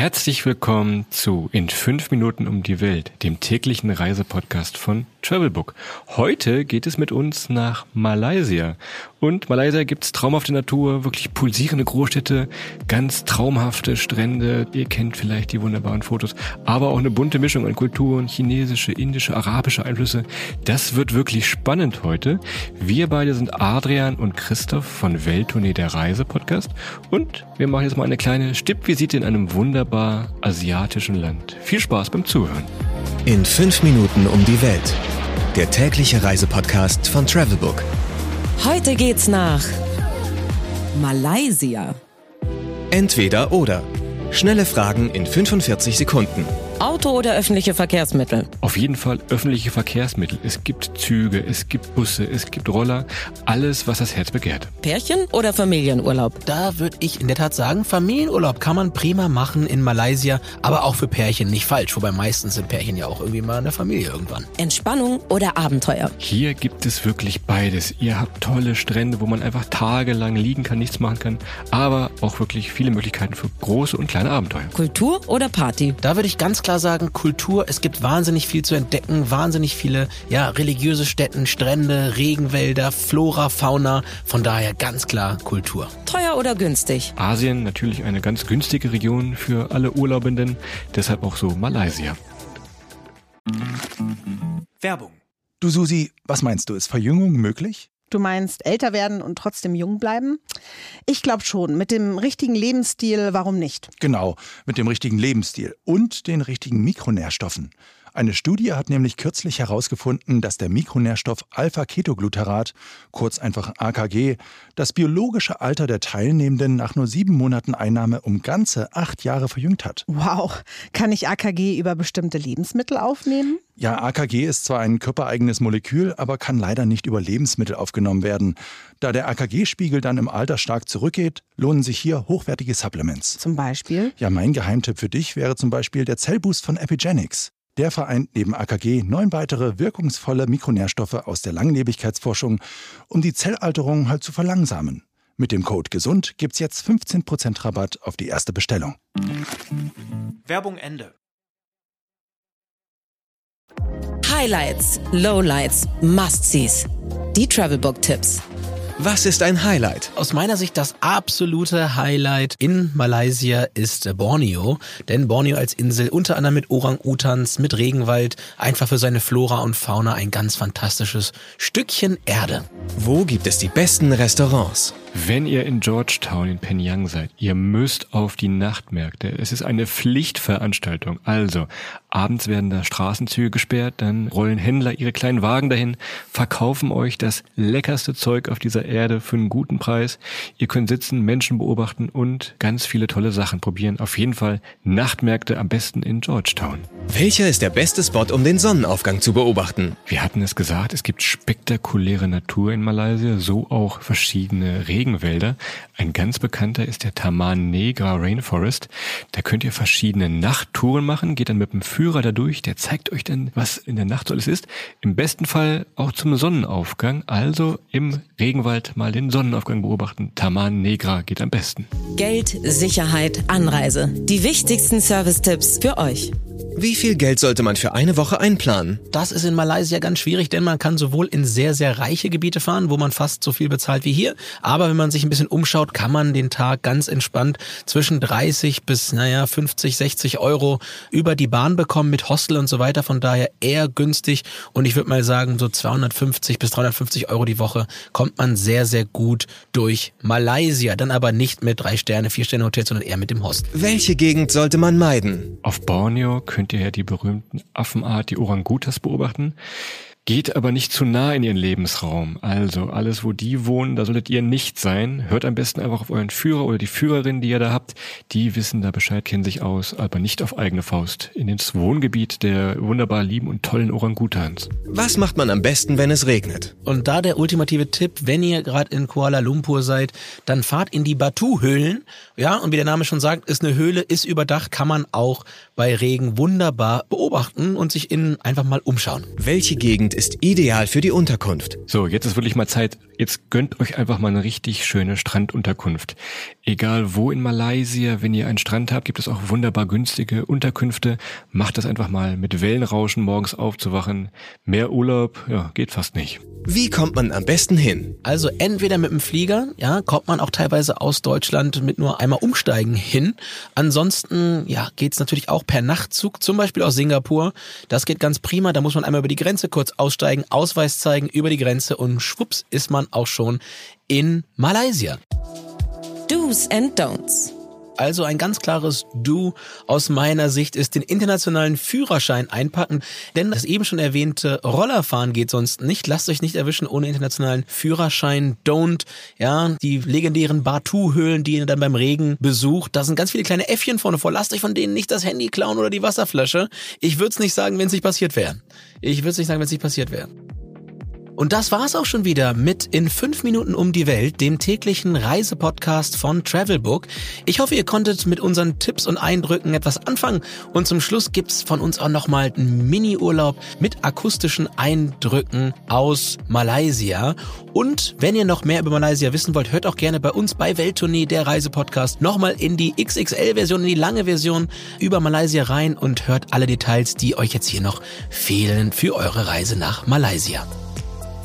Herzlich willkommen zu In 5 Minuten um die Welt, dem täglichen Reisepodcast von Travelbook. Heute geht es mit uns nach Malaysia. Und Malaysia gibt's traumhafte Natur, wirklich pulsierende Großstädte, ganz traumhafte Strände. Ihr kennt vielleicht die wunderbaren Fotos, aber auch eine bunte Mischung an Kulturen, chinesische, indische, arabische Einflüsse. Das wird wirklich spannend heute. Wir beide sind Adrian und Christoph von Welttournee der Reise Podcast und wir machen jetzt mal eine kleine Stippvisite in einem wunderbar asiatischen Land. Viel Spaß beim Zuhören. In 5 Minuten um die Welt. Der tägliche Reisepodcast von Travelbook. Heute geht's nach Malaysia. Entweder oder. Schnelle Fragen in 45 Sekunden. Auto oder öffentliche Verkehrsmittel? Auf jeden Fall öffentliche Verkehrsmittel. Es gibt Züge, es gibt Busse, es gibt Roller, alles, was das Herz begehrt. Pärchen oder Familienurlaub? Da würde ich in der Tat sagen, Familienurlaub kann man prima machen in Malaysia, aber auch für Pärchen nicht falsch. Wobei meistens sind Pärchen ja auch irgendwie mal in der Familie irgendwann. Entspannung oder Abenteuer? Hier gibt es wirklich beides. Ihr habt tolle Strände, wo man einfach tagelang liegen kann, nichts machen kann, aber auch wirklich viele Möglichkeiten für große und kleine Abenteuer. Kultur oder Party? Da würde ich ganz klar sagen, Kultur, es gibt wahnsinnig viel zu entdecken, wahnsinnig viele ja, religiöse Stätten, Strände, Regenwälder, Flora, Fauna. Von daher ganz klar Kultur. Teuer oder günstig? Asien natürlich eine ganz günstige Region für alle Urlaubenden, deshalb auch so Malaysia. Werbung. Du Susi, was meinst du, ist Verjüngung möglich? Du meinst älter werden und trotzdem jung bleiben? Ich glaube schon. Mit dem richtigen Lebensstil, warum nicht? Genau, mit dem richtigen Lebensstil und den richtigen Mikronährstoffen. Eine Studie hat nämlich kürzlich herausgefunden, dass der Mikronährstoff Alpha-Ketogluterat, kurz einfach AKG, das biologische Alter der Teilnehmenden nach nur sieben Monaten Einnahme um ganze acht Jahre verjüngt hat. Wow. Kann ich AKG über bestimmte Lebensmittel aufnehmen? Ja, AKG ist zwar ein körpereigenes Molekül, aber kann leider nicht über Lebensmittel aufgenommen werden. Da der AKG-Spiegel dann im Alter stark zurückgeht, lohnen sich hier hochwertige Supplements. Zum Beispiel? Ja, mein Geheimtipp für dich wäre zum Beispiel der Zellboost von Epigenics. Der vereint neben AKG neun weitere wirkungsvolle Mikronährstoffe aus der Langlebigkeitsforschung, um die Zellalterung halt zu verlangsamen. Mit dem Code GESUND gibt's jetzt 15% Rabatt auf die erste Bestellung. Werbung Ende. Highlights, Lowlights, Must-Sees. Die Travelbook-Tipps. Was ist ein Highlight? Aus meiner Sicht das absolute Highlight in Malaysia ist Borneo. Denn Borneo als Insel unter anderem mit Orang-Utans, mit Regenwald, einfach für seine Flora und Fauna ein ganz fantastisches Stückchen Erde. Wo gibt es die besten Restaurants? Wenn ihr in Georgetown in Penyang seid, ihr müsst auf die Nachtmärkte. Es ist eine Pflichtveranstaltung. Also, abends werden da Straßenzüge gesperrt, dann rollen Händler ihre kleinen Wagen dahin, verkaufen euch das leckerste Zeug auf dieser Erde für einen guten Preis. Ihr könnt sitzen, Menschen beobachten und ganz viele tolle Sachen probieren. Auf jeden Fall Nachtmärkte am besten in Georgetown. Welcher ist der beste Spot, um den Sonnenaufgang zu beobachten? Wir hatten es gesagt, es gibt spektakuläre Natur in Malaysia, so auch verschiedene Regenwälder. Ein ganz bekannter ist der Taman Negra Rainforest. Da könnt ihr verschiedene Nachttouren machen, geht dann mit dem Führer da durch, der zeigt euch dann, was in der Nacht so alles ist. Im besten Fall auch zum Sonnenaufgang, also im Regenwald mal den Sonnenaufgang beobachten. Taman Negra geht am besten. Geld, Sicherheit, Anreise. Die wichtigsten Service-Tipps für euch. Wie viel Geld sollte man für eine Woche einplanen? Das ist in Malaysia ganz schwierig, denn man kann sowohl in sehr, sehr reiche Gebiete fahren, wo man fast so viel bezahlt wie hier. Aber wenn man sich ein bisschen umschaut, kann man den Tag ganz entspannt zwischen 30 bis, naja, 50, 60 Euro über die Bahn bekommen mit Hostel und so weiter. Von daher eher günstig. Und ich würde mal sagen, so 250 bis 350 Euro die Woche kommt man sehr, sehr gut durch Malaysia. Dann aber nicht mit drei Sterne, vier Sterne Hotel, sondern eher mit dem Hostel. Welche Gegend sollte man meiden? Auf Borneo könnt ihr ja die berühmten Affenart, die Orangutas beobachten. Geht aber nicht zu nah in ihren Lebensraum. Also alles, wo die wohnen, da solltet ihr nicht sein. Hört am besten einfach auf euren Führer oder die Führerin, die ihr da habt. Die wissen da Bescheid, kennen sich aus, aber nicht auf eigene Faust. In ins Wohngebiet der wunderbar lieben und tollen Orangutans. Was macht man am besten, wenn es regnet? Und da der ultimative Tipp, wenn ihr gerade in Kuala Lumpur seid, dann fahrt in die Batu-Höhlen. Ja, und wie der Name schon sagt, ist eine Höhle, ist überdacht, kann man auch bei Regen wunderbar beobachten und sich innen einfach mal umschauen. Welche Gegend ist ideal für die Unterkunft. So, jetzt ist wirklich mal Zeit. Jetzt gönnt euch einfach mal eine richtig schöne Strandunterkunft. Egal wo in Malaysia, wenn ihr einen Strand habt, gibt es auch wunderbar günstige Unterkünfte. Macht das einfach mal mit Wellenrauschen morgens aufzuwachen. Mehr Urlaub, ja, geht fast nicht. Wie kommt man am besten hin? Also entweder mit dem Flieger, ja, kommt man auch teilweise aus Deutschland mit nur einmal umsteigen hin. Ansonsten, ja, geht's natürlich auch per Nachtzug, zum Beispiel aus Singapur. Das geht ganz prima. Da muss man einmal über die Grenze kurz aussteigen, Ausweis zeigen, über die Grenze und schwupps ist man auch schon in Malaysia. Do's and Don'ts. Also ein ganz klares Du aus meiner Sicht ist den internationalen Führerschein einpacken, denn das eben schon erwähnte Rollerfahren geht sonst nicht. Lasst euch nicht erwischen ohne internationalen Führerschein. Don't, ja, die legendären Batu-Höhlen, die ihr dann beim Regen besucht. Da sind ganz viele kleine Äffchen vorne vor. Lasst euch von denen nicht das Handy klauen oder die Wasserflasche. Ich würde es nicht sagen, wenn es nicht passiert wäre. Ich würde es nicht sagen, wenn es nicht passiert wäre. Und das war's auch schon wieder mit in fünf Minuten um die Welt, dem täglichen Reisepodcast von Travelbook. Ich hoffe, ihr konntet mit unseren Tipps und Eindrücken etwas anfangen. Und zum Schluss gibt's von uns auch nochmal einen Mini-Urlaub mit akustischen Eindrücken aus Malaysia. Und wenn ihr noch mehr über Malaysia wissen wollt, hört auch gerne bei uns bei Welttournee, der Reisepodcast, nochmal in die XXL-Version, in die lange Version über Malaysia rein und hört alle Details, die euch jetzt hier noch fehlen für eure Reise nach Malaysia.